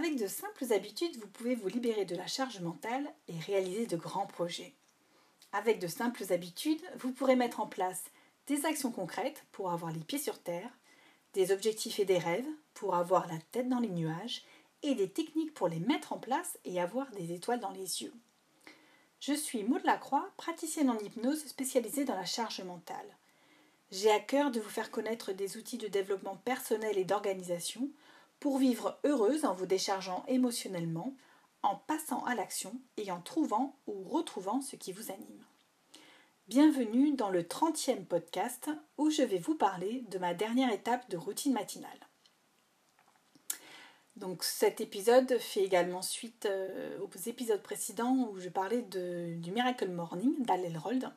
Avec de simples habitudes, vous pouvez vous libérer de la charge mentale et réaliser de grands projets. Avec de simples habitudes, vous pourrez mettre en place des actions concrètes pour avoir les pieds sur terre, des objectifs et des rêves pour avoir la tête dans les nuages et des techniques pour les mettre en place et avoir des étoiles dans les yeux. Je suis Maud Lacroix, praticienne en hypnose spécialisée dans la charge mentale. J'ai à cœur de vous faire connaître des outils de développement personnel et d'organisation pour vivre heureuse en vous déchargeant émotionnellement, en passant à l'action et en trouvant ou retrouvant ce qui vous anime. Bienvenue dans le 30e podcast où je vais vous parler de ma dernière étape de routine matinale. Donc cet épisode fait également suite euh, aux épisodes précédents où je parlais du Miracle Morning d'Al Elrold.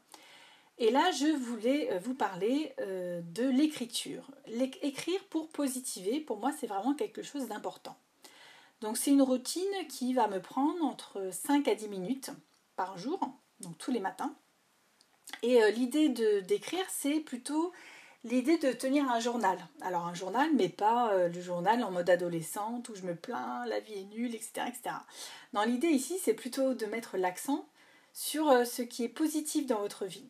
Et là, je voulais euh, vous parler euh, de l'écriture. Écrire pour positiver, pour moi, c'est vraiment quelque chose d'important. Donc c'est une routine qui va me prendre entre 5 à 10 minutes par jour, donc tous les matins. Et euh, l'idée d'écrire, c'est plutôt l'idée de tenir un journal. Alors un journal, mais pas le journal en mode adolescente où je me plains, la vie est nulle, etc. etc. Non, l'idée ici, c'est plutôt de mettre l'accent sur ce qui est positif dans votre vie.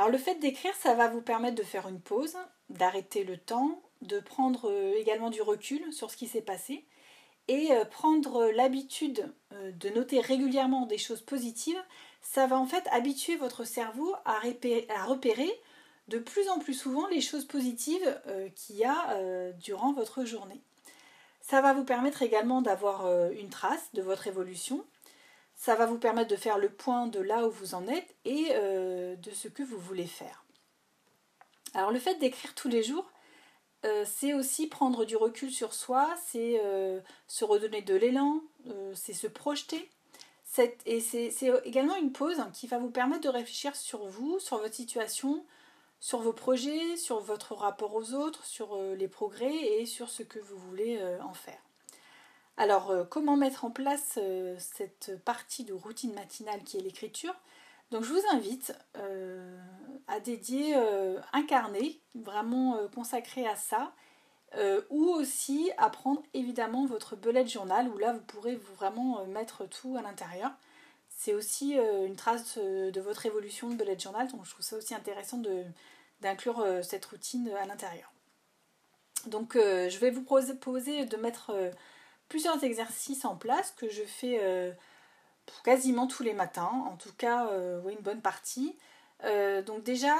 Alors le fait d'écrire, ça va vous permettre de faire une pause, d'arrêter le temps, de prendre euh, également du recul sur ce qui s'est passé et euh, prendre l'habitude euh, de noter régulièrement des choses positives, ça va en fait habituer votre cerveau à repérer, de plus en plus souvent les choses positives qu'il y a durant votre journée. Ça va vous permettre également d'avoir une trace de votre évolution ça va vous permettre de faire le point de là où vous en êtes et euh, de ce que vous voulez faire. Alors le fait d'écrire tous les jours, euh, c'est aussi prendre du recul sur soi, c'est euh, se redonner de l'élan, c'est se projeter. Et c'est également une pause qui va vous permettre de réfléchir sur vous, sur votre situation, sur vos projets, sur votre rapport aux autres, sur les progrès et sur ce que vous voulez en faire. Alors, euh, comment mettre en place euh, cette partie de routine matinale qui est l'écriture? Donc, je vous invite euh, à dédier un carnet vraiment consacré à ça, ou aussi à prendre évidemment votre bullet journal, où là, vous pourrez vraiment mettre tout à l'intérieur. C'est aussi une trace de votre évolution de bullet journal, donc je trouve ça aussi intéressant d'inclure cette routine à l'intérieur. Donc, je vais vous proposer de mettre plusieurs exercices en place que je fais euh, quasiment tous les matins, en tout cas euh, une bonne partie. Euh, donc déjà,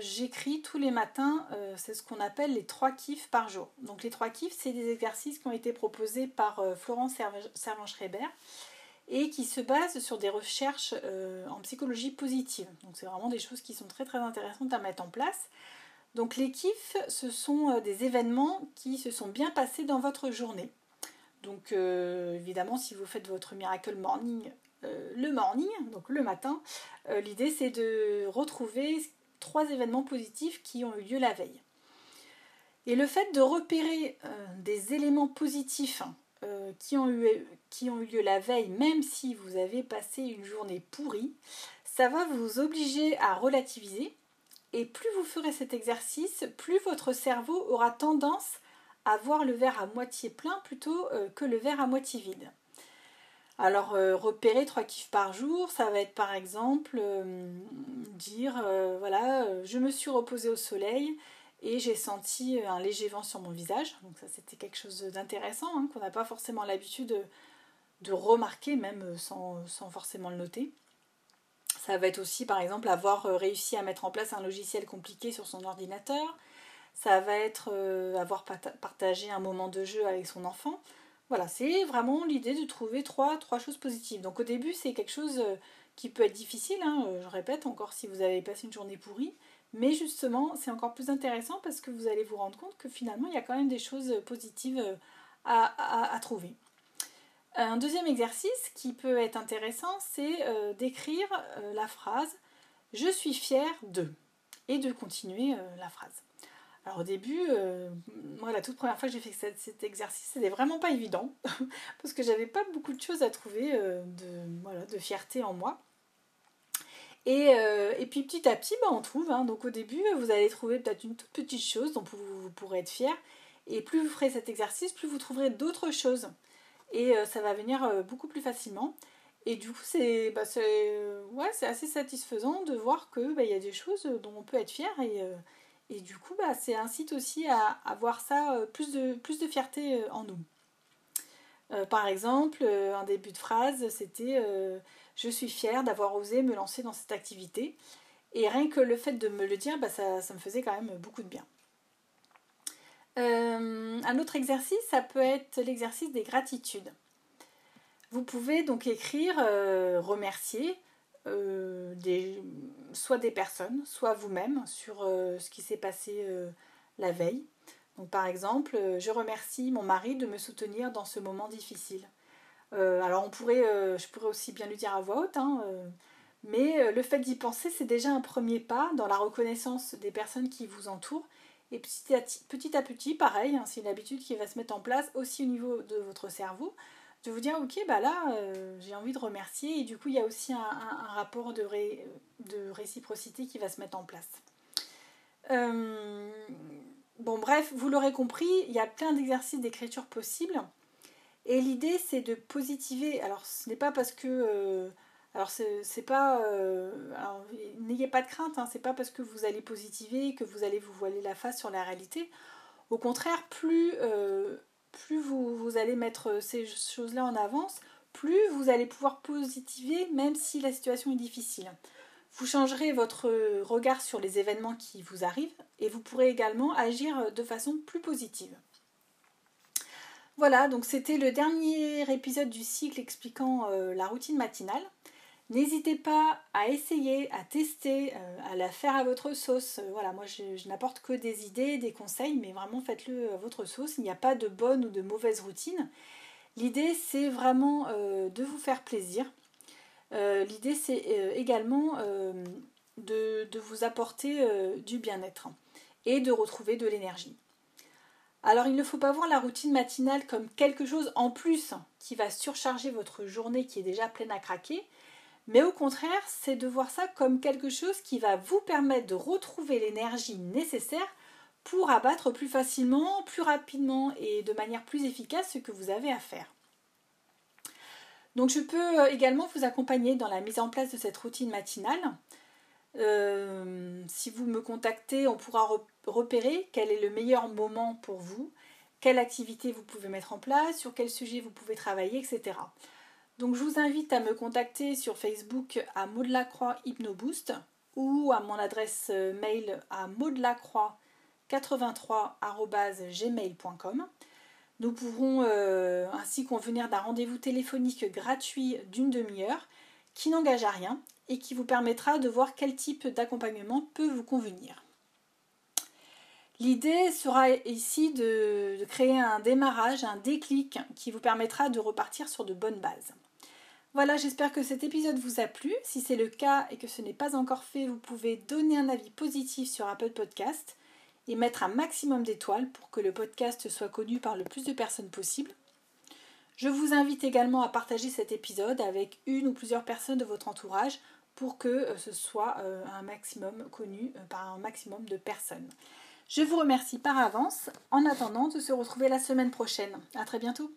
j'écris tous les matins, c'est ce qu'on appelle les trois kiffs par jour. Donc les trois kiffs, c'est des exercices qui ont été proposés par Florence Servan-Schreiber et qui se basent sur des recherches en psychologie positive. Donc c'est vraiment des choses qui sont très très intéressantes à mettre en place. Donc les kiffs, ce sont des événements qui se sont bien passés dans votre journée. Donc euh, évidemment, si vous faites votre miracle morning euh, le morning, donc le matin, euh, l'idée c'est de retrouver trois événements positifs qui ont eu lieu la veille. Et le fait de repérer des éléments positifs qui, ont eu, qui ont eu lieu la veille, même si vous avez passé une journée pourrie, ça va vous obliger à relativiser. Et plus vous ferez cet exercice, plus votre cerveau aura tendance à voir le verre à moitié plein plutôt euh, que le verre à moitié vide. Alors euh, repérer trois kiffs par jour, ça va être par exemple euh, dire voilà, je me suis reposée au soleil et j'ai senti un léger vent sur mon visage. Donc ça c'était quelque chose d'intéressant hein, qu'on n'a pas forcément l'habitude de, remarquer même sans, sans, forcément le noter. Ça va être aussi par exemple avoir réussi à mettre en place un logiciel compliqué sur son ordinateur, ça va être euh, avoir partagé un moment de jeu avec son enfant. Voilà, c'est vraiment l'idée de trouver trois, choses positives. Donc au début, c'est quelque chose euh, qui peut être difficile, hein, euh, je répète encore si vous avez passé une journée pourrie, mais justement, c'est encore plus intéressant parce que vous allez vous rendre compte que finalement, il y a quand même des choses positives à, trouver. Un deuxième exercice qui peut être intéressant, c'est d'écrire la phrase Je suis fière de et de continuer la phrase. Alors au début, euh, moi la toute première fois que j'ai fait cet, exercice, c'était vraiment pas évident parce que j'avais pas beaucoup de choses à trouver euh, de, de fierté en moi. Et, euh, et puis petit à petit, bah, on trouve. Hein. donc au début, vous allez trouver peut-être une toute petite chose dont vous, pourrez être fier. Et plus vous ferez cet exercice, plus vous trouverez d'autres choses. et ça va venir beaucoup plus facilement. Et du coup, c'est bah, ouais, assez satisfaisant de voir qu'il bah, y a des choses dont on peut être fier et, et du coup, bah, c'est incite aussi à, avoir ça, plus, de, plus de fierté en nous. par exemple, un début de phrase, c'était Je suis fière d'avoir osé me lancer dans cette activité. Et rien que le fait de me le dire, bah, ça, me faisait quand même beaucoup de bien. Euh, un autre exercice, ça peut être l'exercice des gratitudes. Vous pouvez donc écrire euh, remercier euh, des, soit des personnes, soit vous-même sur ce qui s'est passé la veille. Par exemple, je remercie mon mari de me soutenir dans ce moment difficile. alors on pourrait, je pourrais aussi bien lui dire à voix haute. Hein, mais euh, le fait d'y penser, c'est déjà un premier pas dans la reconnaissance des personnes qui vous entourent. Et petit à petit, pareil, hein, c'est une habitude qui va se mettre en place aussi au niveau de votre cerveau, de vous dire, ok, bah là, euh, j'ai envie de remercier. Et du coup, il y a aussi un, rapport de, de, réciprocité qui va se mettre en place. Euh, bon, bref, vous l'aurez compris, il y a plein d'exercices d'écriture possibles. Et l'idée, c'est de positiver. Alors, ce n'est pas parce que alors c'est pas, euh, n'ayez pas de crainte, hein, c'est pas parce que vous allez positiver que vous allez vous voiler la face sur la réalité. Au contraire, plus, euh, plus vous, allez mettre ces choses-là en avance, plus vous allez pouvoir positiver même si la situation est difficile. Vous changerez votre regard sur les événements qui vous arrivent et vous pourrez également agir de façon plus positive. Voilà, donc c'était le dernier épisode du cycle expliquant euh, la routine matinale. N'hésitez pas à essayer, à tester, euh, à la faire à votre sauce. Euh, voilà, moi je, n'apporte que des idées, des conseils, mais vraiment faites-le à votre sauce. Il n'y a pas de bonne ou de mauvaise routine. L'idée c'est vraiment euh, de vous faire plaisir. L'idée c'est également de, de, vous apporter du bien-être et de retrouver de l'énergie. Alors il ne faut pas voir la routine matinale comme quelque chose en plus qui va surcharger votre journée qui est déjà pleine à craquer mais au contraire, c'est de voir ça comme quelque chose qui va vous permettre de retrouver l'énergie nécessaire pour abattre plus facilement, plus rapidement et de manière plus efficace ce que vous avez à faire. Donc je peux euh, également vous accompagner dans la mise en place de cette routine matinale. Euh, si vous me contactez, on pourra repérer quel est le meilleur moment pour vous, quelle activité vous pouvez mettre en place, sur quel sujet vous pouvez travailler, etc. Donc je vous invite à me contacter sur Facebook à Maudelacroix Hypnoboost ou à mon adresse mail à maudelacroix83@gmail.com. Nous pourrons euh, ainsi convenir d'un rendez-vous téléphonique gratuit d'une demi-heure qui n'engage à rien et qui vous permettra de voir quel type d'accompagnement peut vous convenir. L'idée sera ici de, créer un démarrage, un déclic qui vous permettra de repartir sur de bonnes bases. Voilà, j'espère que cet épisode vous a plu. Si c'est le cas et que ce n'est pas encore fait, vous pouvez donner un avis positif sur Apple Podcast et mettre un maximum d'étoiles pour que le podcast soit connu par le plus de personnes possible. Je vous invite également à partager cet épisode avec une ou plusieurs personnes de votre entourage pour que euh, ce soit euh, un maximum connu euh, par un maximum de personnes. Je vous remercie par avance en attendant de se retrouver la semaine prochaine. A très bientôt